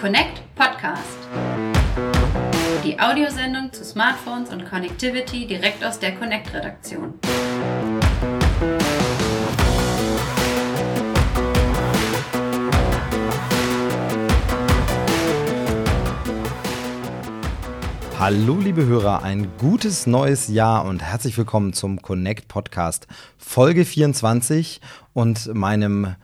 Connect Podcast. Die Audiosendung zu Smartphones und Connectivity direkt aus der Connect-Redaktion. Hallo liebe Hörer, ein gutes neues Jahr und herzlich willkommen zum Connect Podcast Folge 24 und meinem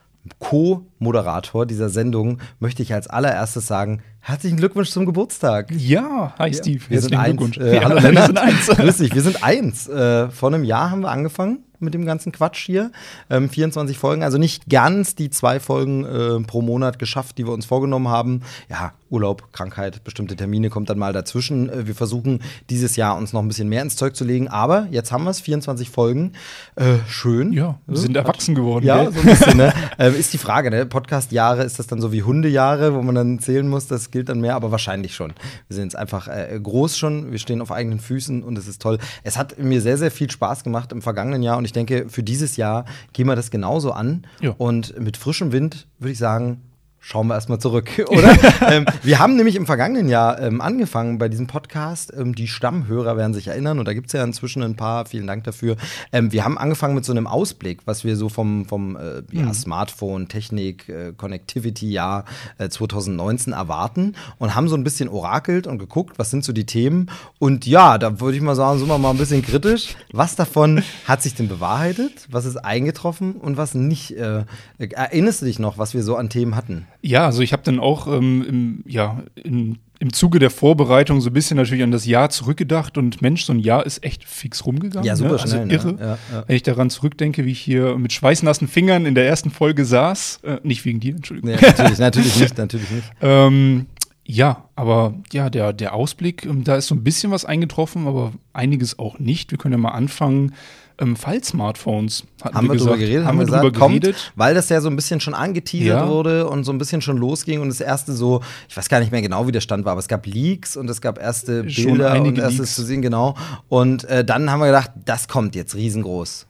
Co-Moderator dieser Sendung möchte ich als allererstes sagen, herzlichen Glückwunsch zum Geburtstag. Ja, hi Steve, wir sind herzlichen eins. Glückwunsch. Äh, Ja, hallo wir sind eins. Grüß dich, wir sind eins. Äh, vor einem Jahr haben wir angefangen mit dem ganzen Quatsch hier. Ähm, 24 Folgen, also nicht ganz die zwei Folgen äh, pro Monat geschafft, die wir uns vorgenommen haben. Ja, Urlaub, Krankheit, bestimmte Termine kommt dann mal dazwischen. Äh, wir versuchen dieses Jahr uns noch ein bisschen mehr ins Zeug zu legen, aber jetzt haben wir es, 24 Folgen. Äh, schön. Ja, wir sind erwachsen geworden. Ja, gell? so ein bisschen, ne? ähm, ist die Frage, ne? Podcast-Jahre, ist das dann so wie Hundejahre, wo man dann zählen muss, das gilt dann mehr, aber wahrscheinlich schon. Wir sind jetzt einfach äh, groß schon, wir stehen auf eigenen Füßen und es ist toll. Es hat mir sehr, sehr viel Spaß gemacht im vergangenen Jahr und ich denke, für dieses Jahr gehen wir das genauso an. Ja. Und mit frischem Wind würde ich sagen, schauen wir erstmal zurück, oder? ähm, wir haben nämlich im vergangenen Jahr ähm, angefangen bei diesem Podcast. Ähm, die Stammhörer werden sich erinnern und da gibt es ja inzwischen ein paar, vielen Dank dafür. Ähm, wir haben angefangen mit so einem Ausblick, was wir so vom, vom äh, ja, Smartphone, Technik, äh, Connectivity-Jahr äh, 2019 erwarten und haben so ein bisschen orakelt und geguckt, was sind so die Themen. Und ja, da würde ich mal sagen, sind wir mal ein bisschen kritisch. Was davon hat sich denn bewahrheitet? Was ist eingetroffen und was nicht? Äh, erinnerst du dich noch, was wir so an Themen hatten? Ja, also ich habe dann auch ähm, im, ja, im, im Zuge der Vorbereitung so ein bisschen natürlich an das Jahr zurückgedacht und Mensch, so ein Jahr ist echt fix rumgegangen. Ja, super ne? schnell, Also ne? irre. Ja, ja. Wenn ich daran zurückdenke, wie ich hier mit schweißnassen Fingern in der ersten Folge saß. Äh, nicht wegen dir, Entschuldigung. Nee, natürlich, natürlich nicht, natürlich nicht. Ähm, ja, aber ja, der, der Ausblick, ähm, da ist so ein bisschen was eingetroffen, aber einiges auch nicht. Wir können ja mal anfangen. Ähm, Fall-Smartphones hatten Haben wir gesagt. drüber geredet, haben wir gesagt, drüber kommt, geredet. weil das ja so ein bisschen schon angeteasert Ja. wurde und so ein bisschen schon losging und das erste so, ich weiß gar nicht mehr genau, wie der Stand war, aber es gab Leaks und es gab erste Schon Bilder und erstes Leaks. zu sehen, genau. Und äh, dann haben wir gedacht, das kommt jetzt riesengroß.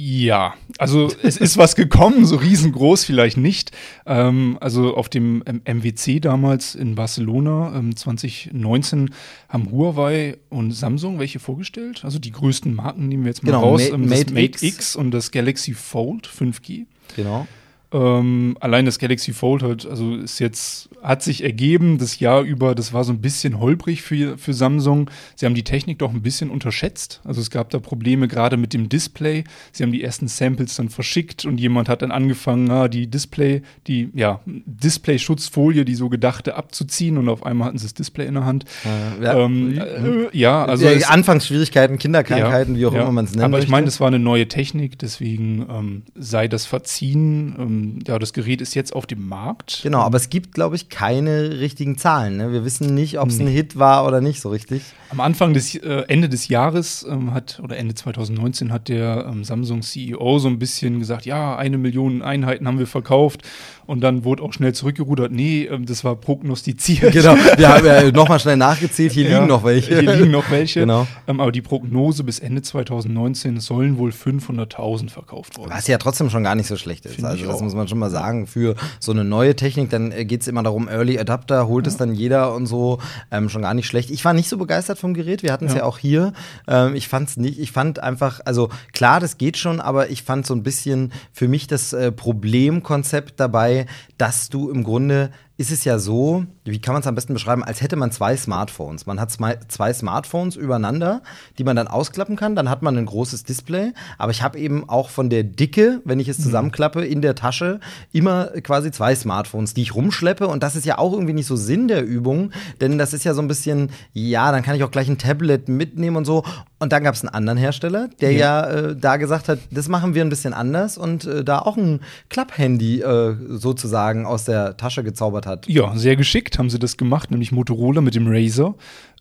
Ja, also es ist was gekommen, so riesengroß vielleicht nicht. Ähm, also auf dem ähm, MWC damals in Barcelona ähm, 2019 haben Huawei und Samsung welche vorgestellt. Also die größten Marken nehmen wir jetzt mal Genau, raus. Ma- Ähm, das Mate Mate X. X. und das Galaxy Fold 5G. Genau. Ähm, allein das Galaxy Fold hat, also ist jetzt, hat sich ergeben, das Jahr über, das war so ein bisschen holprig für, für Samsung. Sie haben die Technik doch ein bisschen unterschätzt. Also es gab da Probleme gerade mit dem Display. Sie haben die ersten Samples dann verschickt und jemand hat dann angefangen, ah, die Display, die, ja, Display-Schutzfolie, die so gedachte, abzuziehen und auf einmal hatten sie das Display in der Hand. Äh, ja. Ähm, äh, ja, also. ja, es- Anfangsschwierigkeiten, Kinderkrankheiten, wie auch ja. immer man es nennt. Aber ich meine, das war eine neue Technik, deswegen ähm, sei das verziehen. Ähm, ja, das Gerät ist jetzt auf dem Markt. Genau, aber es gibt, glaube ich, keine richtigen Zahlen. Ne? Wir wissen nicht, ob es ein Hit war oder nicht so richtig. Am Anfang des äh, Ende des Jahres ähm, hat oder Ende 2019 hat der ähm, Samsung CEO so ein bisschen gesagt, ja, eine Million Einheiten haben wir verkauft und dann wurde auch schnell zurückgerudert. Nee, ähm, das war prognostiziert. Genau, wir haben ja nochmal schnell nachgezählt, hier Ja, liegen noch welche. Hier liegen noch welche. Genau. Ähm, aber die Prognose bis Ende 2019 sollen wohl 500.000 verkauft worden. Was ja trotzdem schon gar nicht so schlecht ist. Finde Also das auch. muss man schon mal sagen. Für so eine neue Technik, dann äh, geht es immer darum, Early Adapter, holt es dann jeder und so. Ähm, schon gar nicht schlecht. Ich war nicht so begeistert vom Gerät. Wir hatten es ja. Ja. auch hier. Ähm, ich fand es nicht, ich fand einfach, also klar, das geht schon, aber ich fand so ein bisschen für mich das äh, Problemkonzept dabei, dass du im Grunde ist es ja so, wie kann man es am besten beschreiben, als hätte man zwei Smartphones. Man hat zwei, zwei Smartphones übereinander, die man dann ausklappen kann. Dann hat man ein großes Display. Aber ich habe eben auch von der Dicke, wenn ich es zusammenklappe, in der Tasche immer quasi zwei Smartphones, die ich rumschleppe. Und das ist ja auch irgendwie nicht so Sinn der Übung. Denn das ist ja so ein bisschen, ja, dann kann ich auch gleich ein Tablet mitnehmen und so. Und dann gab es einen anderen Hersteller, der ja, äh, da gesagt hat, das machen wir ein bisschen anders und äh, da auch ein Klapphandy äh, sozusagen aus der Tasche gezaubert hat. Ja, sehr geschickt haben sie das gemacht, nämlich Motorola mit dem Razer.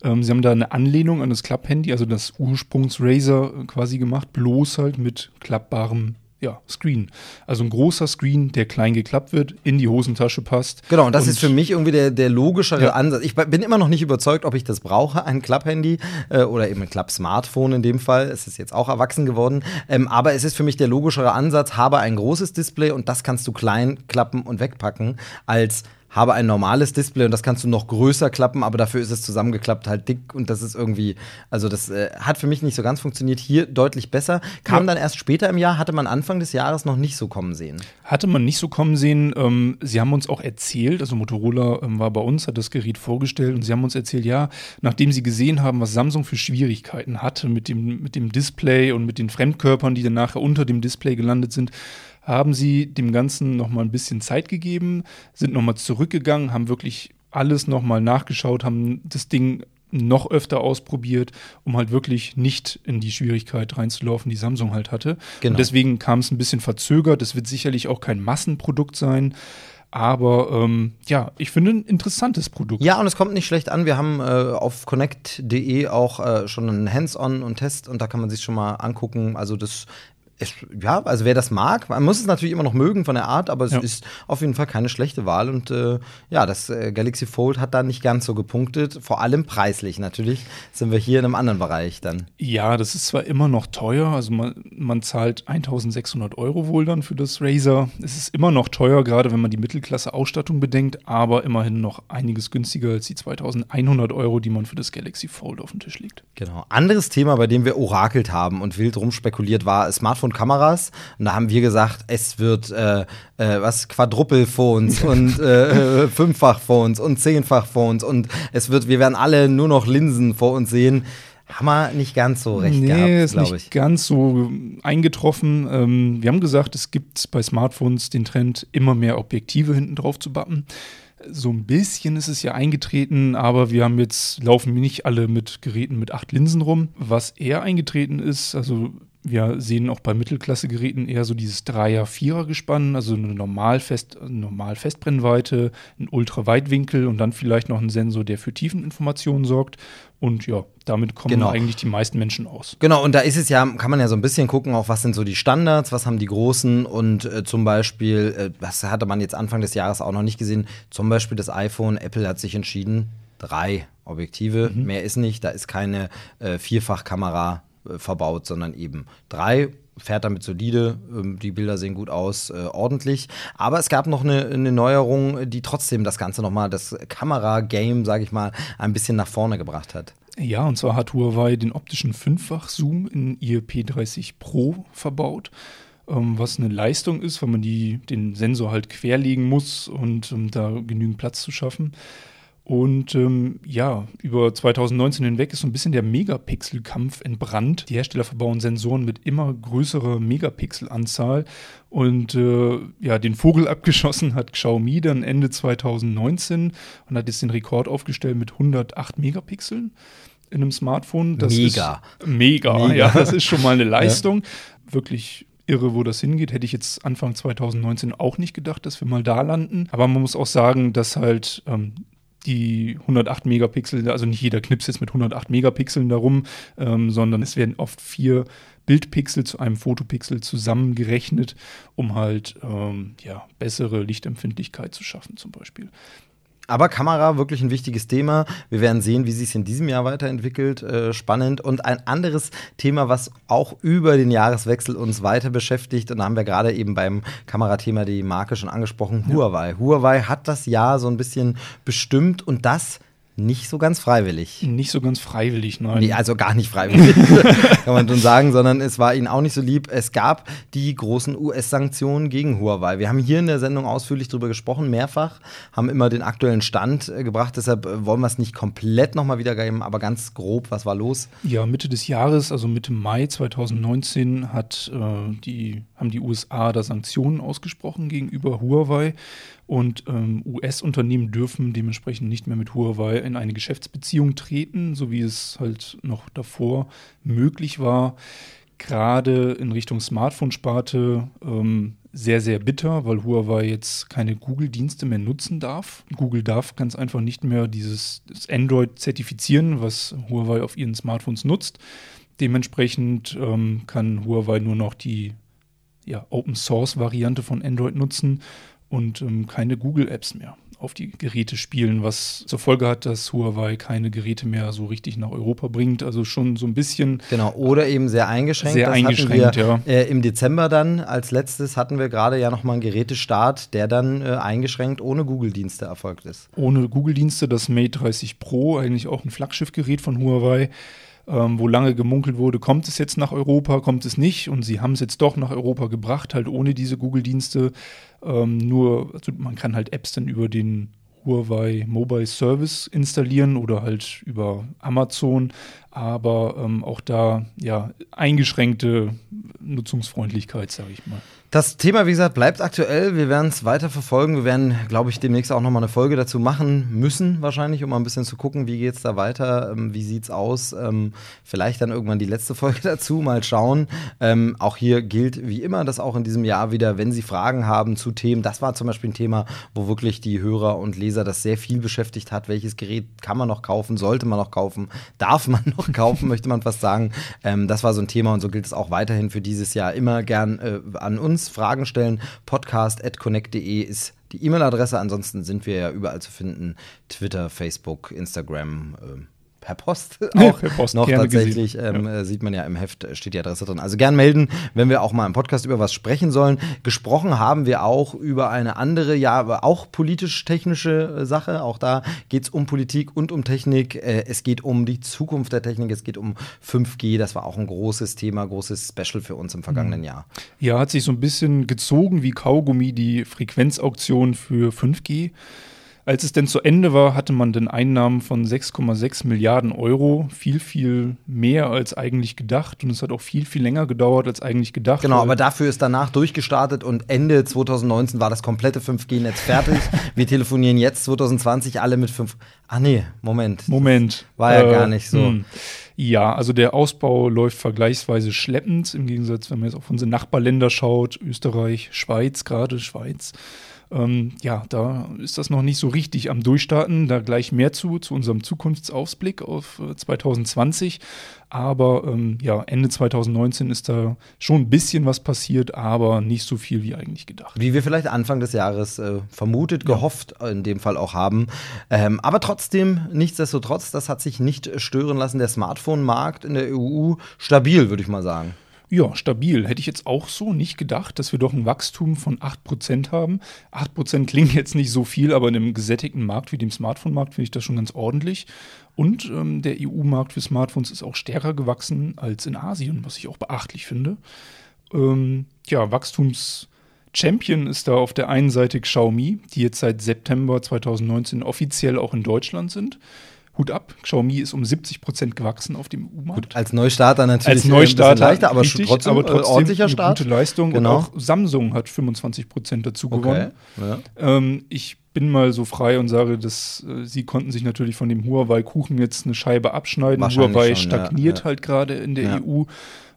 Ähm, sie haben da eine Anlehnung an das Klapphandy, also das Ursprungs-Razer äh, quasi gemacht, bloß halt mit klappbarem ja, Screen. Also ein großer Screen, der klein geklappt wird, in die Hosentasche passt. Genau, und das ist für mich irgendwie der, der logischere Ja. Ansatz. Ich bin immer noch nicht überzeugt, ob ich das brauche, ein Klapphandy äh, oder eben ein Klapp-Smartphone in dem Fall. Es ist jetzt auch erwachsen geworden. Ähm, aber es ist für mich der logischere Ansatz, habe ein großes Display und das kannst du klein klappen und wegpacken, als habe ein normales Display und das kannst du noch größer klappen, aber dafür ist es zusammengeklappt halt dick und das ist irgendwie, also das äh, hat für mich nicht so ganz funktioniert. Hier deutlich besser. Kam ja. dann erst später im Jahr, hatte man Anfang des Jahres noch nicht so kommen sehen. Hatte man nicht so kommen sehen. Ähm, sie haben uns auch erzählt, also Motorola ähm, war bei uns, hat das Gerät vorgestellt und sie haben uns erzählt, ja, nachdem sie gesehen haben, was Samsung für Schwierigkeiten hatte mit dem, mit dem Display und mit den Fremdkörpern, die dann nachher unter dem Display gelandet sind, haben sie dem Ganzen nochmal ein bisschen Zeit gegeben, sind nochmal zurückgegangen, haben wirklich alles nochmal nachgeschaut, haben das Ding noch öfter ausprobiert, um halt wirklich nicht in die Schwierigkeit reinzulaufen, die Samsung halt hatte. Genau. Und deswegen kam es ein bisschen verzögert. Es wird sicherlich auch kein Massenprodukt sein. Aber ähm, ja, ich finde ein interessantes Produkt. Ja, und es kommt nicht schlecht an. Wir haben äh, auf connect.de auch äh, schon einen Hands-on und Test und da kann man sich schon mal angucken. Also das es, ja, also wer das mag, man muss es natürlich immer noch mögen von der Art, aber es ja. ist auf jeden Fall keine schlechte Wahl. Und äh, ja, das äh, Galaxy Fold hat da nicht ganz so gepunktet, vor allem preislich. Natürlich sind wir hier in einem anderen Bereich dann. Ja, das ist zwar immer noch teuer, also man, man zahlt 1600 Euro wohl dann für das Razer. Es ist immer noch teuer, gerade wenn man die Mittelklasse-Ausstattung bedenkt, aber immerhin noch einiges günstiger als die 2100 Euro, die man für das Galaxy Fold auf den Tisch legt. Genau. Anderes Thema, bei dem wir orakelt haben und wild rumspekuliert war, Smartphone von Kameras. Und da haben wir gesagt, es wird äh, äh, was Quadruple-Phones und äh, äh, Fünffach-Phones und Zehnfach-Phones und es wird, wir werden alle nur noch Linsen vor uns sehen. Haben wir nicht ganz so recht nee, gehabt, ist nicht ich. ganz so eingetroffen. Ähm, wir haben gesagt, es gibt bei Smartphones den Trend, immer mehr Objektive hinten drauf zu bappen. So ein bisschen ist es ja eingetreten, aber wir haben jetzt, laufen nicht alle mit Geräten mit acht Linsen rum. Was eher eingetreten ist, also wir sehen auch bei Mittelklasse-Geräten eher so dieses Dreier-Vierer-Gespann, also eine Normal-Fest, Normal-Festbrennweite, ein Ultraweitwinkel und dann vielleicht noch ein Sensor, der für Tiefeninformationen sorgt. Und ja, damit kommen genau. eigentlich die meisten Menschen aus. Genau, und da ist es ja, kann man ja so ein bisschen gucken, auch was sind so die Standards, was haben die Großen und äh, zum Beispiel, äh, was hatte man jetzt Anfang des Jahres auch noch nicht gesehen, zum Beispiel das iPhone, Apple hat sich entschieden, drei Objektive, mhm. mehr ist nicht, da ist keine äh, Vierfachkamera äh, verbaut, sondern eben drei fährt damit solide, ähm, die Bilder sehen gut aus, äh, ordentlich. Aber es gab noch eine, eine, Neuerung, die trotzdem das Ganze nochmal, das Kamera-Game, sage ich mal, ein bisschen nach vorne gebracht hat. Ja, und zwar hat Huawei den optischen Fünffach-Zoom in ihr P30 Pro verbaut, ähm, was eine Leistung ist, weil man die, den Sensor halt querlegen muss und um da genügend Platz zu schaffen. Und ähm, ja, über 2019 hinweg ist so ein bisschen der Megapixel-Kampf entbrannt. Die Hersteller verbauen Sensoren mit immer größerer Megapixel-Anzahl. Und äh, ja, den Vogel abgeschossen hat Xiaomi dann Ende 2019 und hat jetzt den Rekord aufgestellt mit 108 Megapixeln in einem Smartphone. Das mega. Ist mega. mega. Ja, das ist schon mal eine Leistung. Ja. Wirklich irre, wo das hingeht. Hätte ich jetzt Anfang 2019 auch nicht gedacht, dass wir mal da landen. Aber man muss auch sagen, dass halt ähm, die 108 Megapixel, also nicht jeder Knips ist mit 108 Megapixeln darum, ähm, sondern es werden oft vier Bildpixel zu einem Fotopixel zusammengerechnet, um halt ähm, ja, bessere Lichtempfindlichkeit zu schaffen zum Beispiel. Aber Kamera wirklich ein wichtiges Thema. Wir werden sehen, wie sich es in diesem Jahr weiterentwickelt. Äh, spannend. Und ein anderes Thema, was auch über den Jahreswechsel uns weiter beschäftigt. Und da haben wir gerade eben beim Kamerathema die Marke schon angesprochen. Huawei. Ja. Huawei hat das Jahr so ein bisschen bestimmt und das nicht so ganz freiwillig. Nicht so ganz freiwillig, nein. Nee, also gar nicht freiwillig, kann man schon sagen, sondern es war ihnen auch nicht so lieb. Es gab die großen US-Sanktionen gegen Huawei. Wir haben hier in der Sendung ausführlich darüber gesprochen, mehrfach, haben immer den aktuellen Stand äh, gebracht, deshalb äh, wollen wir es nicht komplett nochmal wiedergeben, aber ganz grob, was war los? Ja, Mitte des Jahres, also Mitte Mai 2019, hat, äh, die, haben die USA da Sanktionen ausgesprochen gegenüber Huawei. Und ähm, US-Unternehmen dürfen dementsprechend nicht mehr mit Huawei in eine Geschäftsbeziehung treten, so wie es halt noch davor möglich war. Gerade in Richtung Smartphone-Sparte ähm, sehr, sehr bitter, weil Huawei jetzt keine Google-Dienste mehr nutzen darf. Google darf ganz einfach nicht mehr dieses Android zertifizieren, was Huawei auf ihren Smartphones nutzt. Dementsprechend ähm, kann Huawei nur noch die ja, Open-Source-Variante von Android nutzen und ähm, keine Google-Apps mehr. auf die Geräte spielen, was zur Folge hat, dass Huawei keine Geräte mehr so richtig nach Europa bringt. Also schon so ein bisschen. Genau, oder eben sehr eingeschränkt. Sehr das eingeschränkt, wir, ja. Äh, Im Dezember dann als letztes hatten wir gerade ja nochmal einen Gerätestart, der dann äh, eingeschränkt ohne Google-Dienste erfolgt ist. Ohne Google-Dienste, das Mate 30 Pro, eigentlich auch ein Flaggschiffgerät von Huawei ähm, wo lange gemunkelt wurde, kommt es jetzt nach Europa, kommt es nicht. Und sie haben es jetzt doch nach Europa gebracht, halt ohne diese Google-Dienste. Ähm, nur, also man kann halt Apps dann über den Huawei Mobile Service installieren oder halt über Amazon, aber ähm, auch da ja eingeschränkte Nutzungsfreundlichkeit, sage ich mal. Das Thema, wie gesagt, bleibt aktuell. Wir werden es weiter verfolgen. Wir werden, glaube ich, demnächst auch nochmal eine Folge dazu machen müssen, wahrscheinlich, um mal ein bisschen zu gucken, wie geht es da weiter, ähm, wie sieht es aus. Ähm, vielleicht dann irgendwann die letzte Folge dazu, mal schauen. Ähm, auch hier gilt wie immer, dass auch in diesem Jahr wieder, wenn Sie Fragen haben zu Themen, das war zum Beispiel ein Thema, wo wirklich die Hörer und Leser das sehr viel beschäftigt hat. Welches Gerät kann man noch kaufen, sollte man noch kaufen, darf man noch kaufen, möchte man fast sagen. Ähm, das war so ein Thema und so gilt es auch weiterhin für dieses Jahr. Immer gern äh, an uns Fragen stellen. Podcast.connect.de ist die E-Mail-Adresse. Ansonsten sind wir ja überall zu finden. Twitter, Facebook, Instagram. Äh, per Post auch per Post, noch tatsächlich, ähm, äh, sieht man ja im Heft, äh, steht die Adresse drin. Also gern melden, wenn wir auch mal im Podcast über was sprechen sollen. Gesprochen haben wir auch über eine andere, ja, aber auch politisch-technische äh, Sache. Auch da geht es um Politik und um Technik. Es geht um die Zukunft der Technik, es geht um 5G. Das war auch ein großes Thema, großes Special für uns im vergangenen Jahr. Ja, hat sich so ein bisschen gezogen wie Kaugummi die Frequenzauktion für 5G. Als es denn zu Ende war, hatte man dann Einnahmen von 6,6 Milliarden Euro. Viel, viel mehr als eigentlich gedacht. Und es hat auch viel, viel länger gedauert als eigentlich gedacht. Genau, aber dafür ist danach durchgestartet und Ende 2019 war das komplette 5G-Netz fertig. wir telefonieren jetzt 2020 alle mit 5. Ah nee, Moment. Moment. War ja gar nicht so. hm. Ja, also der Ausbau läuft vergleichsweise schleppend, im Gegensatz, wenn man jetzt auf unsere Nachbarländer schaut, Österreich, Schweiz, gerade Schweiz. Ähm, ja, da ist das noch nicht so richtig am Durchstarten. Da gleich mehr zu, zu unserem Zukunftsausblick auf äh, 2020. Aber ähm, ja, Ende 2019 ist da schon ein bisschen was passiert, aber nicht so viel wie eigentlich gedacht. Wie wir vielleicht Anfang des Jahres äh, vermutet, gehofft, in dem Fall auch haben. Ähm, aber trotzdem, nichtsdestotrotz, das hat sich nicht stören lassen. Der Smartphone-Markt in der EU stabil, würde ich mal sagen. Ja, stabil. Hätte ich jetzt auch so nicht gedacht, dass wir doch ein Wachstum von 8% haben. 8% klingt jetzt nicht so viel, aber in einem gesättigten Markt wie dem Smartphone-Markt finde ich das schon ganz ordentlich. Und ähm, der EU-Markt für Smartphones ist auch stärker gewachsen als in Asien, was ich auch beachtlich finde. Ähm, ja, Wachstums-Champion ist da auf der einen Seite Xiaomi, die jetzt seit September 2019 offiziell auch in Deutschland sind. Hut ab, Xiaomi ist um 70 Prozent gewachsen auf dem EU-Markt. Als Neustarter natürlich Als äh, Neustarter leichter, aber richtig, trotzdem, aber trotzdem äh, ordentlicher eine Start. gute Leistung. Genau. Und auch Samsung hat 25 Prozent dazu Okay. gewonnen. Ja. Ähm, ich bin mal so frei und sage, dass äh, sie konnten sich natürlich von dem Huawei-Kuchen jetzt eine Scheibe abschneiden. Huawei schon, ja, stagniert ja. halt gerade in der Ja. EU.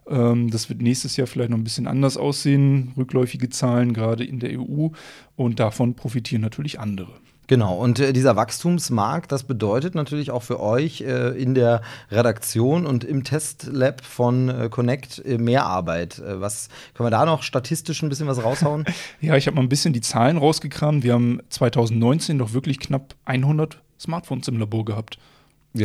Ähm, das wird nächstes Jahr vielleicht noch ein bisschen anders aussehen. Rückläufige Zahlen gerade in der EU. Und davon profitieren natürlich andere. Genau, und äh, dieser Wachstumsmarkt, das bedeutet natürlich auch für euch äh, in der Redaktion und im Testlab von äh, Connect äh, mehr Arbeit. Äh, was können wir da noch statistisch ein bisschen was raushauen? Ja, ich habe mal ein bisschen die Zahlen rausgekramt. Wir haben 2019 doch wirklich knapp 100 Smartphones im Labor gehabt.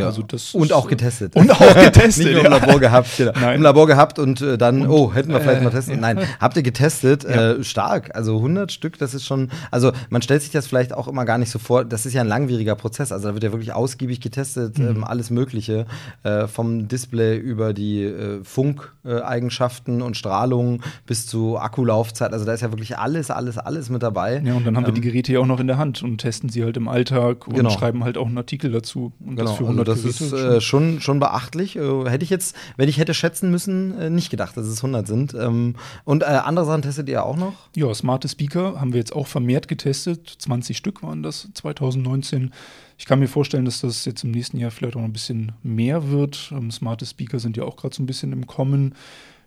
Also das und auch äh, getestet. und auch getestet, Nicht nur ja. im Labor gehabt, genau. Nein. Im Labor gehabt und äh, dann, oh, hätten wir vielleicht äh, mal testen. Nein, habt ihr getestet? Äh, stark. Also 100 Stück, das ist schon, also man stellt sich das vielleicht auch immer gar nicht so vor. Das ist ja ein langwieriger Prozess. Also da wird ja wirklich ausgiebig getestet, Mhm. ähm, alles Mögliche. Äh, vom Display über die äh, Funkeigenschaften und Strahlung bis zu Akkulaufzeit. Also da ist ja wirklich alles, alles, alles mit dabei. Ja, und dann haben wir Ähm, die Geräte ja auch noch in der Hand und testen sie halt im Alltag und Genau. schreiben halt auch einen Artikel dazu. Und Genau, das für 100 das ist schon- äh, schon, schon beachtlich. Äh, hätte ich jetzt, wenn ich hätte schätzen müssen, äh, nicht gedacht, dass es 100 sind. Ähm, und äh, andere Sachen testet ihr auch noch? Ja, smarte Speaker haben wir jetzt auch vermehrt getestet. 20 Stück waren das 2019. Ich kann mir vorstellen, dass das jetzt im nächsten Jahr vielleicht auch noch ein bisschen mehr wird. Ähm, smarte Speaker sind ja auch gerade so ein bisschen im Kommen.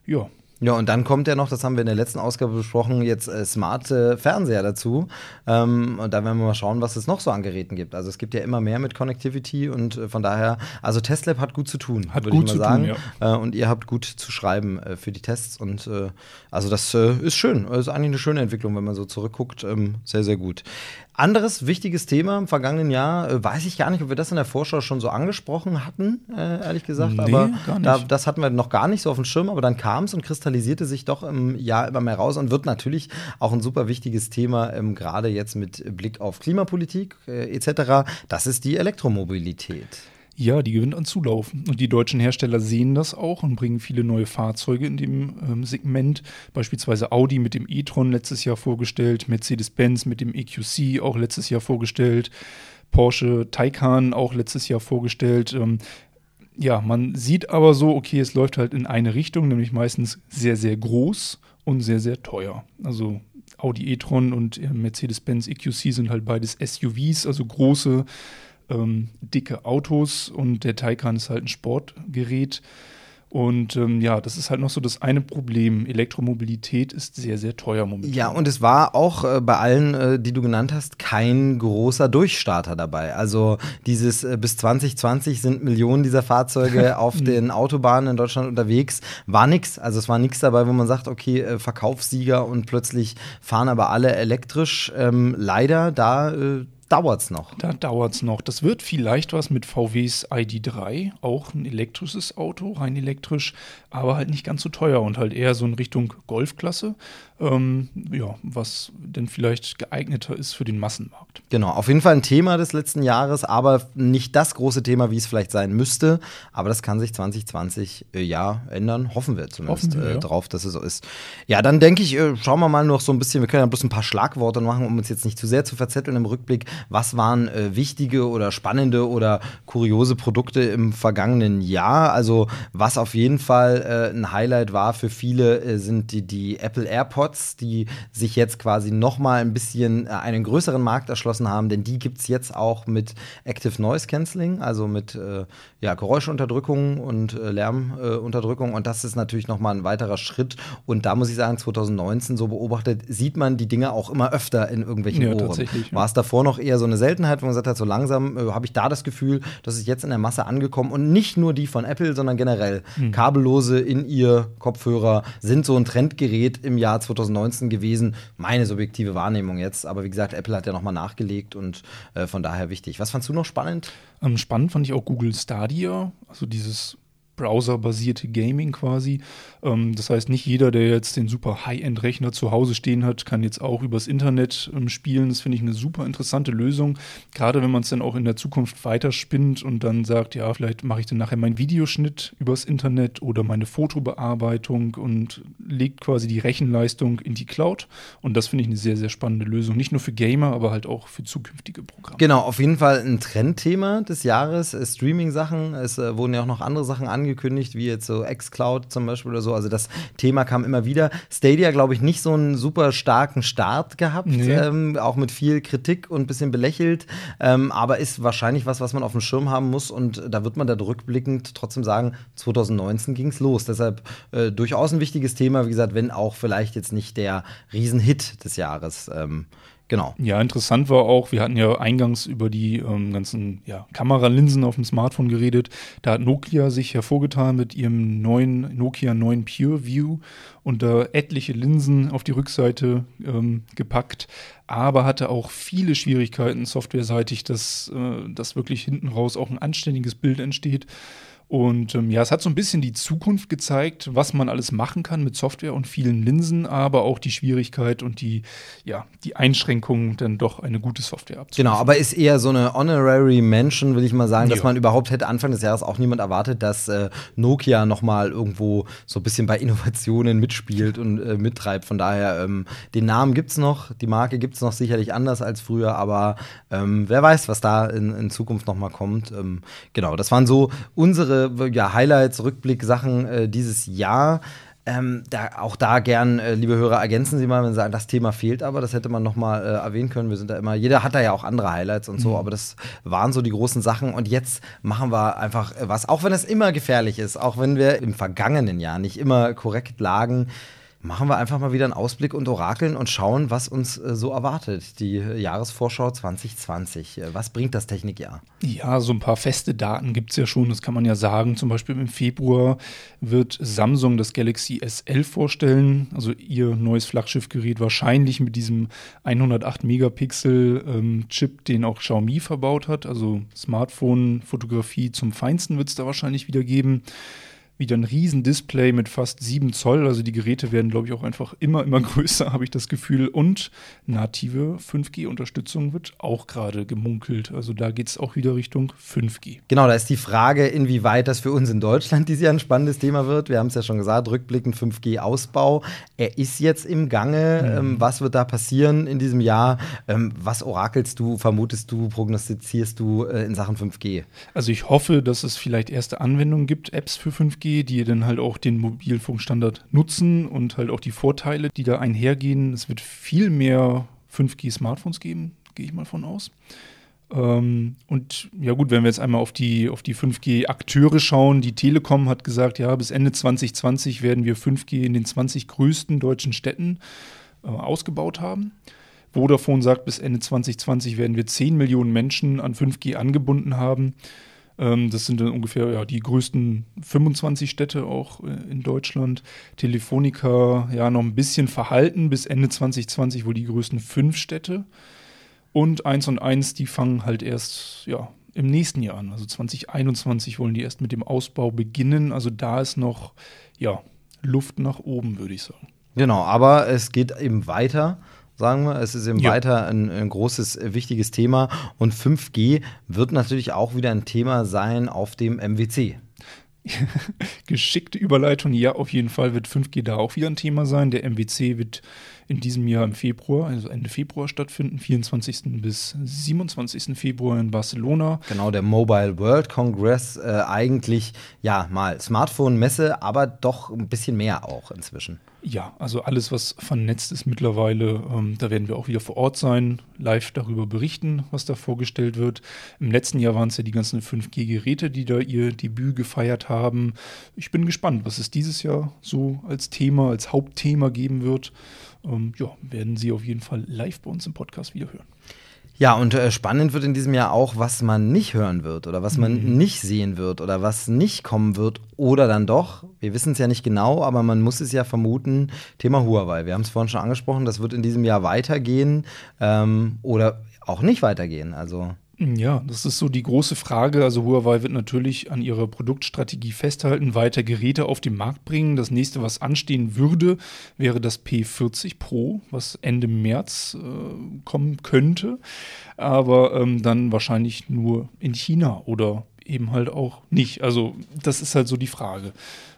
Ja, Ja, und dann kommt ja noch, das haben wir in der letzten Ausgabe besprochen, jetzt äh, smarte Fernseher dazu. Ähm, und da werden wir mal schauen, was es noch so an Geräten gibt. Also es gibt ja immer mehr mit Connectivity und äh, von daher, also Testlab hat gut zu tun, würde ich mal zu tun, sagen. Äh, und ihr habt gut zu schreiben äh, für die Tests. Und äh, also das äh, ist schön. Das ist eigentlich eine schöne Entwicklung, wenn man so zurückguckt. Ähm, sehr, sehr gut. Anderes wichtiges Thema im vergangenen Jahr, äh, weiß ich gar nicht, ob wir das in der Vorschau schon so angesprochen hatten, äh, ehrlich gesagt. Nee, aber gar nicht. Da, das hatten wir noch gar nicht so auf dem Schirm, aber dann kam es und kristallisierte sich doch im Jahr immer mehr raus und wird natürlich auch ein super wichtiges Thema, ähm, gerade jetzt mit Blick auf Klimapolitik äh, etc. Das ist die Elektromobilität. Ja, die gewinnt an Zulauf. Und die deutschen Hersteller sehen das auch und bringen viele neue Fahrzeuge in dem ähm, Segment. Beispielsweise Audi mit dem e-tron letztes Jahr vorgestellt, Mercedes-Benz mit dem EQC auch letztes Jahr vorgestellt, Porsche Taycan auch letztes Jahr vorgestellt. Ähm, ja, man sieht aber so, okay, es läuft halt in eine Richtung, nämlich meistens sehr, sehr groß und sehr, sehr teuer. Also Audi e-tron und äh, Mercedes-Benz EQC sind halt beides SUVs, also große ähm, dicke Autos und der Taycan ist halt ein Sportgerät. Und ähm, ja, das ist halt noch so das eine Problem. Elektromobilität ist sehr, sehr teuer momentan. Ja, und es war auch äh, bei allen, äh, die du genannt hast, kein großer Durchstarter dabei. Also dieses äh, bis 2020 sind Millionen dieser Fahrzeuge auf den Autobahnen in Deutschland unterwegs, war nix. Also es war nichts dabei, wo man sagt, okay, äh, Verkaufssieger und plötzlich fahren aber alle elektrisch. Ähm, leider, da dauert es noch. Da dauert es noch. Das wird vielleicht was mit VWs ID3, auch ein elektrisches Auto, rein elektrisch, aber halt nicht ganz so teuer und halt eher so in Richtung Golfklasse ähm, ja, was denn vielleicht geeigneter ist für den Massenmarkt. Genau, auf jeden Fall ein Thema des letzten Jahres, aber nicht das große Thema, wie es vielleicht sein müsste. Aber das kann sich 2020 äh, ja ändern, hoffen wir zumindest hoffen wir, äh, ja. drauf, dass es so ist. Ja, dann denke ich, äh, schauen wir mal noch so ein bisschen, wir können ja bloß ein paar Schlagworte machen, um uns jetzt nicht zu sehr zu verzetteln im Rückblick. Was waren äh, wichtige oder spannende oder kuriose Produkte im vergangenen Jahr? Also, was auf jeden Fall äh, ein Highlight war für viele, äh, sind die, die Apple AirPods. Die sich jetzt quasi nochmal ein bisschen äh, einen größeren Markt erschlossen haben, denn die gibt es jetzt auch mit Active Noise Cancelling, also mit äh, ja, Geräuschunterdrückung und äh, Lärmunterdrückung. und das ist natürlich nochmal ein weiterer Schritt. Und da muss ich sagen, 2019 so beobachtet, sieht man die Dinge auch immer öfter in irgendwelchen ja, Ohren. War es davor noch eher so eine Seltenheit, wo man gesagt hat, so langsam äh, habe ich da das Gefühl, dass es jetzt in der Masse angekommen und nicht nur die von Apple, sondern generell mhm. kabellose in ihr Kopfhörer sind so ein Trendgerät im Jahr 2019. 2019 gewesen. Meine subjektive Wahrnehmung jetzt. Aber wie gesagt, Apple hat ja nochmal nachgelegt und äh, von daher wichtig. Was fandst du noch spannend? Ähm, spannend fand ich auch Google Stadia. Also dieses browserbasierte Gaming quasi. Ähm, das heißt, nicht jeder, der jetzt den super High-End-Rechner zu Hause stehen hat, kann jetzt auch übers Internet ähm, spielen. Das finde ich eine super interessante Lösung. Gerade wenn man es dann auch in der Zukunft weiterspinnt und dann sagt, ja, vielleicht mache ich dann nachher meinen Videoschnitt übers Internet oder meine Fotobearbeitung und legt quasi die Rechenleistung in die Cloud. Und das finde ich eine sehr, sehr spannende Lösung. Nicht nur für Gamer, aber halt auch für zukünftige Programme. Genau, auf jeden Fall ein Trendthema des Jahres. Äh, Streaming-Sachen. Es äh, wurden ja auch noch andere Sachen angekündigt angekündigt, wie jetzt so xCloud zum Beispiel oder so. Also das Thema kam immer wieder. Stadia, glaube ich, nicht so einen super starken Start gehabt, nee. ähm, auch mit viel Kritik und ein bisschen belächelt, ähm, aber ist wahrscheinlich was, was man auf dem Schirm haben muss und da wird man da rückblickend trotzdem sagen, 2019 ging es los. Deshalb äh, durchaus ein wichtiges Thema, wie gesagt, wenn auch vielleicht jetzt nicht der Riesenhit des Jahres. Ähm, Genau. Ja, interessant war auch, wir hatten ja eingangs über die ähm, ganzen ja, Kameralinsen auf dem Smartphone geredet. Da hat Nokia sich hervorgetan mit ihrem neuen Nokia 9 Pure View und da etliche Linsen auf die Rückseite ähm, gepackt, aber hatte auch viele Schwierigkeiten softwareseitig, dass, äh, dass wirklich hinten raus auch ein anständiges Bild entsteht. Und ähm, ja, es hat so ein bisschen die Zukunft gezeigt, was man alles machen kann mit Software und vielen Linsen, aber auch die Schwierigkeit und die, ja, die Einschränkungen, dann doch eine gute Software abzuliefern. Genau, aber ist eher so eine Honorary Mention, will ich mal sagen, ja. dass man überhaupt hätte Anfang des Jahres auch niemand erwartet, dass äh, Nokia nochmal irgendwo so ein bisschen bei Innovationen mitspielt und äh, mittreibt. Von daher, ähm, den Namen gibt es noch, die Marke gibt es noch sicherlich anders als früher, aber ähm, wer weiß, was da in, in Zukunft nochmal kommt. Ähm, genau, das waren so unsere ja, Highlights, Rückblick, Sachen äh, dieses Jahr. Ähm, da, auch da gern, äh, liebe Hörer, ergänzen Sie mal, wenn Sie sagen, das Thema fehlt aber, das hätte man noch mal äh, erwähnen können. Wir sind da immer, jeder hat da ja auch andere Highlights und so, mhm. aber das waren so die großen Sachen. Und jetzt machen wir einfach äh, was, auch wenn es immer gefährlich ist, auch wenn wir im vergangenen Jahr nicht immer korrekt lagen machen wir einfach mal wieder einen Ausblick und orakeln und schauen, was uns äh, so erwartet. Die äh, Jahresvorschau 2020. Äh, was bringt das Technikjahr? Ja, so ein paar feste Daten gibt es ja schon, das kann man ja sagen. Zum Beispiel im Februar wird Samsung das Galaxy S11 vorstellen, also ihr neues Flaggschiffgerät wahrscheinlich mit diesem 108 Megapixel ähm, Chip, den auch Xiaomi verbaut hat. Also Smartphone-Fotografie zum Feinsten wird es da wahrscheinlich wieder geben wieder ein Riesendisplay mit fast 7 Zoll. Also die Geräte werden, glaube ich, auch einfach immer, immer größer, habe ich das Gefühl. Und native 5G-Unterstützung wird auch gerade gemunkelt. Also da geht es auch wieder Richtung 5G. Genau, da ist die Frage, inwieweit das für uns in Deutschland dieses Jahr ein spannendes Thema wird. Wir haben es ja schon gesagt, rückblickend 5G-Ausbau. Er ist jetzt im Gange. Mhm. Ähm, was wird da passieren in diesem Jahr? Ähm, was orakelst du, vermutest du, prognostizierst du äh, in Sachen 5G? Also ich hoffe, dass es vielleicht erste Anwendungen gibt, Apps für 5G die dann halt auch den Mobilfunkstandard nutzen und halt auch die Vorteile, die da einhergehen. Es wird viel mehr 5G-Smartphones geben, gehe ich mal von aus. Ähm, und ja gut, wenn wir jetzt einmal auf die, auf die 5G-Akteure schauen, die Telekom hat gesagt, ja, bis Ende 2020 werden wir 5G in den 20 größten deutschen Städten äh, ausgebaut haben. Vodafone sagt, bis Ende 2020 werden wir 10 Millionen Menschen an 5G angebunden haben. Ähm, das sind dann ungefähr ja, die größten 25 Städte auch äh, in Deutschland. Telefonica ja noch ein bisschen verhalten, bis Ende 2020 wohl die größten fünf Städte. Und 1 und 1, die fangen halt erst ja, im nächsten Jahr an. Also 2021 wollen die erst mit dem Ausbau beginnen. Also da ist noch ja, Luft nach oben, würde ich sagen. Genau, aber es geht eben weiter sagen wir. Es ist eben ja. weiter ein, ein, großes, äh, wichtiges Thema. Und 5G wird natürlich auch wieder ein Thema sein auf dem MWC. Geschickte Überleitung, ja, auf jeden Fall wird 5G da auch wieder ein Thema sein. Der MWC wird in diesem Jahr im Februar, also Ende Februar stattfinden, 24. bis 27. Februar in Barcelona. Genau, der Mobile World Congress, äh, eigentlich ja mal Smartphone-Messe, aber doch ein bisschen mehr auch inzwischen. Ja, also alles, was vernetzt ist mittlerweile, ähm, da werden wir auch wieder vor Ort sein, live darüber berichten, was da vorgestellt wird. Im letzten Jahr waren es ja die ganzen 5G-Geräte, die da ihr Debüt gefeiert haben. Ich bin gespannt, was es dieses Jahr so als Thema, als Hauptthema geben wird. Ähm, ja, werden Sie auf jeden Fall live bei uns im Podcast wieder hören. Ja, und äh, spannend wird in diesem Jahr auch, was man nicht hören wird oder was man mhm. nicht sehen wird oder was nicht kommen wird oder dann doch. Wir wissen es ja nicht genau, aber man muss es ja vermuten. Thema Huawei. Wir haben es vorhin schon angesprochen, das wird in diesem Jahr weitergehen ähm, oder auch nicht weitergehen. Also ja, das ist so die große Frage. Also Huawei wird natürlich an ihrer Produktstrategie festhalten, weiter Geräte auf den Markt bringen. Das nächste, was anstehen würde, wäre das P40 Pro, was Ende März äh, kommen könnte, aber ähm, dann wahrscheinlich nur in China oder eben halt auch nicht. Also das ist halt so die Frage.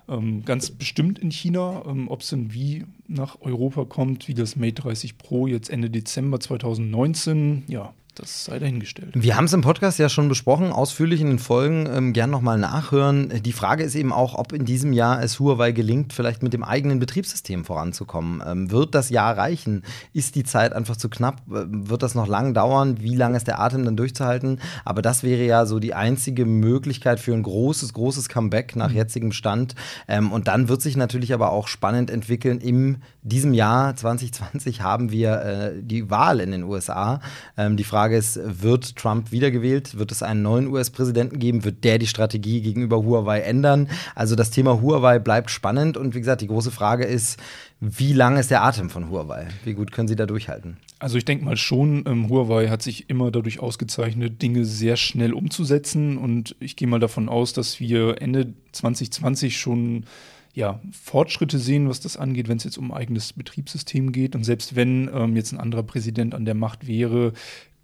Ähm, ganz bestimmt in China, ähm, ob es denn wie nach Europa kommt, wie das Mate 30 Pro jetzt Ende Dezember 2019, ja, das sei dahingestellt. Wir haben es im Podcast ja schon besprochen, ausführlich in den Folgen, ähm, gern nochmal nachhören. Die Frage ist eben auch, ob in diesem Jahr es Huawei gelingt, vielleicht mit dem eigenen Betriebssystem voranzukommen. Ähm, wird das Jahr reichen? Ist die Zeit einfach zu knapp? Wird das noch lang dauern? Wie lange ist der Atem dann durchzuhalten? Aber das wäre ja so die einzige Möglichkeit für ein großes, großes Comeback nach mhm. jetzigem Stand. Ähm, und dann wird sich natürlich aber auch spannend entwickeln. In diesem Jahr 2020 haben wir äh, die Wahl in den USA. Ähm, die Frage Frage ist, wird Trump wiedergewählt? Wird es einen neuen US-Präsidenten geben? Wird der die Strategie gegenüber Huawei ändern? Also das Thema Huawei bleibt spannend und wie gesagt, die große Frage ist, wie lang ist der Atem von Huawei? Wie gut können sie da durchhalten? Also ich denke mal schon, ähm, Huawei hat sich immer dadurch ausgezeichnet, Dinge sehr schnell umzusetzen und ich gehe mal davon aus, dass wir Ende 2020 schon ja, Fortschritte sehen, was das angeht, wenn es jetzt um eigenes Betriebssystem geht. Und selbst wenn ähm, jetzt ein anderer Präsident an der Macht wäre,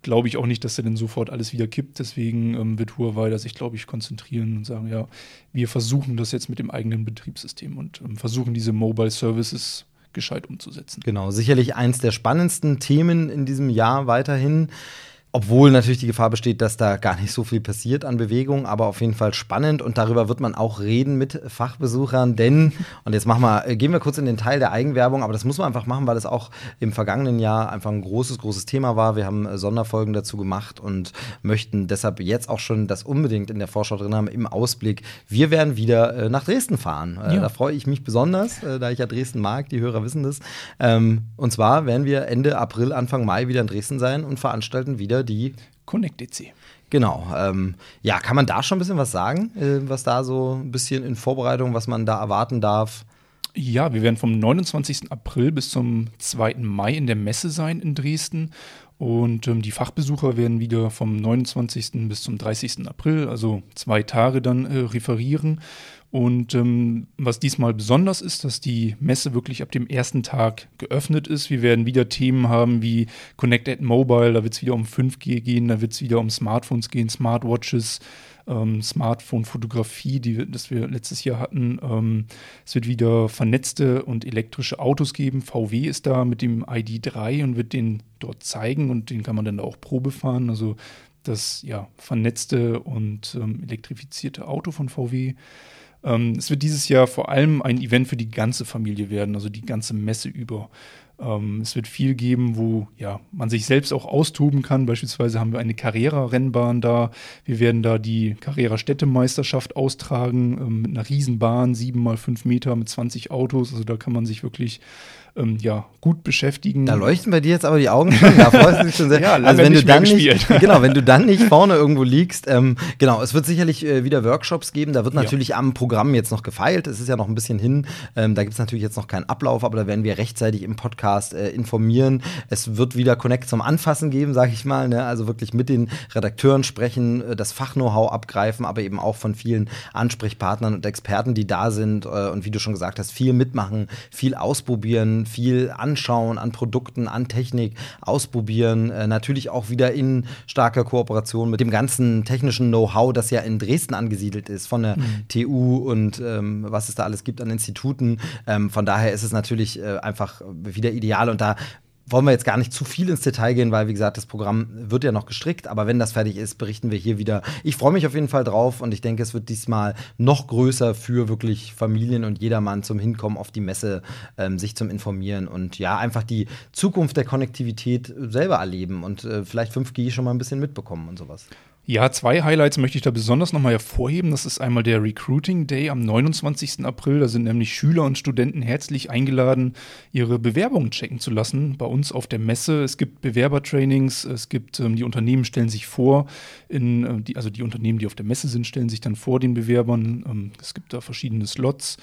glaube ich auch nicht, dass er dann sofort alles wieder kippt. Deswegen ähm, wird Huawei sich, glaube ich, konzentrieren und sagen, ja, wir versuchen das jetzt mit dem eigenen Betriebssystem und ähm, versuchen diese Mobile Services gescheit umzusetzen. Genau, sicherlich eins der spannendsten Themen in diesem Jahr weiterhin. Obwohl natürlich die Gefahr besteht, dass da gar nicht so viel passiert an Bewegung, aber auf jeden Fall spannend und darüber wird man auch reden mit Fachbesuchern, denn, und jetzt machen wir, äh, gehen wir kurz in den Teil der Eigenwerbung, aber das muss man einfach machen, weil es auch im vergangenen Jahr einfach ein großes, großes Thema war. Wir haben äh, Sonderfolgen dazu gemacht und möchten deshalb jetzt auch schon das unbedingt in der Vorschau drin haben, im Ausblick. Wir werden wieder äh, nach Dresden fahren. Ja. Da freue ich mich besonders, da ich ja Dresden mag, die Hörer wissen das. Ähm, und zwar werden wir Ende April, Anfang Mai wieder in Dresden sein und veranstalten wieder die Connect DC. Genau. Ähm, ja, kann man da schon ein bisschen was sagen? Äh, was da so ein bisschen in Vorbereitung, was man da erwarten darf? Ja, wir werden vom 29. April bis zum 2. Mai in der Messe sein in Dresden. Und ähm, die Fachbesucher werden wieder vom 29. bis zum 30. April, also zwei Tage dann äh, referieren. Und ähm, was diesmal besonders ist, dass die Messe wirklich ab dem ersten Tag geöffnet ist. Wir werden wieder Themen haben wie Connected Mobile, da wird es wieder um 5G gehen, da wird es wieder um Smartphones gehen, Smartwatches, ähm, Smartphone-Fotografie, das wir letztes Jahr hatten. Ähm, es wird wieder vernetzte und elektrische Autos geben. VW ist da mit dem ID3 und wird den dort zeigen und den kann man dann auch Probe fahren. Also das ja, vernetzte und ähm, elektrifizierte Auto von VW. Ähm, es wird dieses Jahr vor allem ein Event für die ganze Familie werden, also die ganze Messe über. Ähm, es wird viel geben, wo ja, man sich selbst auch austoben kann. Beispielsweise haben wir eine Carrera-Rennbahn da. Wir werden da die Carrera-Städtemeisterschaft austragen ähm, mit einer Riesenbahn, sieben mal fünf Meter mit 20 Autos. Also da kann man sich wirklich ähm, ja, gut beschäftigen. Da leuchten bei dir jetzt aber die Augen schon. Da freust du dich schon sehr. ja, also wenn du dann nicht, genau, wenn du dann nicht vorne irgendwo liegst, ähm, genau, es wird sicherlich äh, wieder Workshops geben. Da wird natürlich ja. am Programm jetzt noch gefeilt. Es ist ja noch ein bisschen hin. Ähm, da gibt es natürlich jetzt noch keinen Ablauf, aber da werden wir rechtzeitig im Podcast äh, informieren. Es wird wieder Connect zum Anfassen geben, sage ich mal. Ne? Also wirklich mit den Redakteuren sprechen, äh, das Fach-Know-how abgreifen, aber eben auch von vielen Ansprechpartnern und Experten, die da sind äh, und wie du schon gesagt hast, viel mitmachen, viel ausprobieren, viel anschauen an Produkten, an Technik, ausprobieren. Äh, natürlich auch wieder in starker Kooperation mit dem ganzen technischen Know-how, das ja in Dresden angesiedelt ist, von der mhm. TU und ähm, was es da alles gibt an Instituten. Ähm, von daher ist es natürlich äh, einfach wieder ideal und da wollen wir jetzt gar nicht zu viel ins Detail gehen, weil, wie gesagt, das Programm wird ja noch gestrickt. Aber wenn das fertig ist, berichten wir hier wieder. Ich freue mich auf jeden Fall drauf und ich denke, es wird diesmal noch größer für wirklich Familien und jedermann zum Hinkommen auf die Messe, ähm, sich zum Informieren und ja, einfach die Zukunft der Konnektivität selber erleben und äh, vielleicht 5G schon mal ein bisschen mitbekommen und sowas. Ja, zwei Highlights möchte ich da besonders nochmal hervorheben. Das ist einmal der Recruiting Day am 29. April. Da sind nämlich Schüler und Studenten herzlich eingeladen, ihre Bewerbungen checken zu lassen bei uns auf der Messe. Es gibt Bewerbertrainings, es gibt, ähm, die Unternehmen stellen sich vor, in, äh, die, also die Unternehmen, die auf der Messe sind, stellen sich dann vor den Bewerbern. Ähm, es gibt da verschiedene Slots.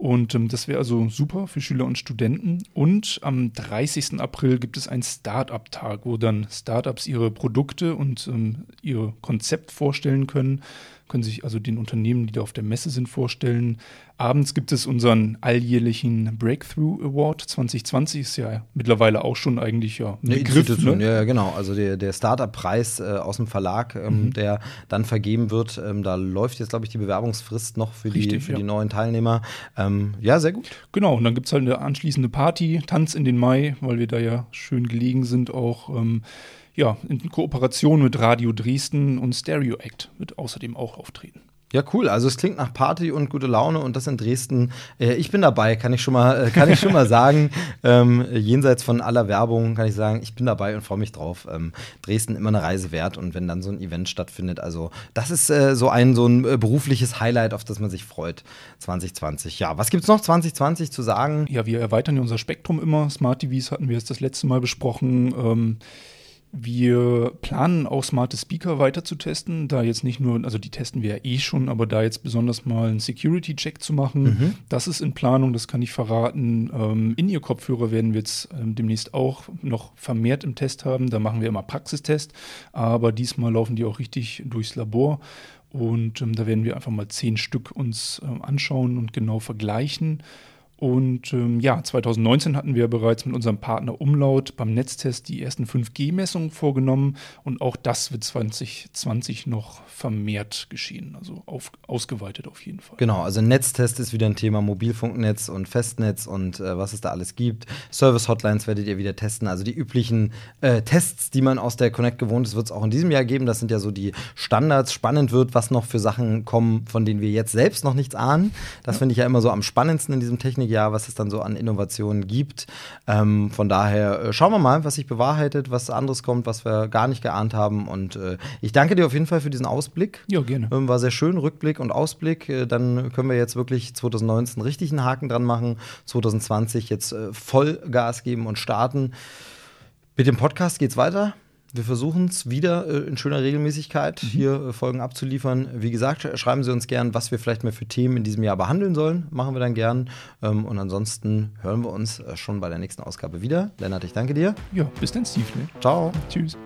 Und ähm, das wäre also super für Schüler und Studenten. Und am 30. April gibt es einen Startup-Tag, wo dann Startups ihre Produkte und ähm, ihr Konzept vorstellen können können sich also den Unternehmen, die da auf der Messe sind, vorstellen. Abends gibt es unseren alljährlichen Breakthrough Award 2020, ist ja mittlerweile auch schon eigentlich ja eine Begriff. Ne? Ja, genau. Also der, der Startup-Preis äh, aus dem Verlag, ähm, mhm. der dann vergeben wird. Ähm, da läuft jetzt, glaube ich, die Bewerbungsfrist noch für, Richtig, die, für ja. die neuen Teilnehmer. Ähm, ja, sehr gut. Genau, und dann gibt es halt eine anschließende Party, Tanz in den Mai, weil wir da ja schön gelegen sind, auch ähm, ja, in Kooperation mit Radio Dresden und Stereo Act wird außerdem auch auftreten. Ja, cool. Also es klingt nach Party und gute Laune und das in Dresden. Äh, ich bin dabei, kann ich schon mal, äh, kann ich schon mal sagen. Ähm, jenseits von aller Werbung kann ich sagen, ich bin dabei und freue mich drauf. Ähm, Dresden immer eine Reise wert und wenn dann so ein Event stattfindet, also das ist äh, so ein so ein äh, berufliches Highlight, auf das man sich freut. 2020. Ja, was gibt's noch 2020 zu sagen? Ja, wir erweitern ja unser Spektrum immer. Smart TVs hatten wir jetzt das letzte Mal besprochen. Ähm wir planen auch smarte Speaker weiter zu testen, da jetzt nicht nur, also die testen wir ja eh schon, aber da jetzt besonders mal einen Security-Check zu machen, mhm. das ist in Planung, das kann ich verraten. Ähm, In-Ear-Kopfhörer werden wir jetzt ähm, demnächst auch noch vermehrt im Test haben. Da machen wir immer Praxistest, aber diesmal laufen die auch richtig durchs Labor. Und ähm, da werden wir einfach mal zehn Stück uns ähm, anschauen und genau vergleichen. Und ähm, ja, 2019 hatten wir bereits mit unserem Partner Umlaut beim Netztest die ersten 5G-Messungen vorgenommen und auch das wird 2020 noch vermehrt geschehen, also auf, ausgeweitet auf jeden Fall. Genau, also Netztest ist wieder ein Thema Mobilfunknetz und Festnetz und äh, was es da alles gibt. Service-Hotlines werdet ihr wieder testen, also die üblichen äh, Tests, die man aus der Connect gewohnt ist, wird es auch in diesem Jahr geben. Das sind ja so die Standards. Spannend wird, was noch für Sachen kommen, von denen wir jetzt selbst noch nichts ahnen. Das ja. finde ich ja immer so am spannendsten in diesem Technik Jahr, was es dann so an Innovationen gibt. Ähm, von daher äh, schauen wir mal, was sich bewahrheitet, was anderes kommt, was wir gar nicht geahnt haben. Und äh, ich danke dir auf jeden Fall für diesen Ausblick. Ja, gerne. Ähm, war sehr schön, Rückblick und Ausblick. Äh, dann können wir jetzt wirklich 2019 richtig einen Haken dran machen. 2020 jetzt äh, voll Gas geben und starten. Mit dem Podcast geht's weiter. Wir versuchen es wieder äh, in schöner Regelmäßigkeit mhm. hier äh, Folgen abzuliefern. Wie gesagt, schreiben Sie uns gern, was wir vielleicht mehr für Themen in diesem Jahr behandeln sollen. Machen wir dann gern. Ähm, und ansonsten hören wir uns äh, schon bei der nächsten Ausgabe wieder. Lennart, ich danke dir. Ja, bis dann, Steve. Ne? Ciao. Tschüss.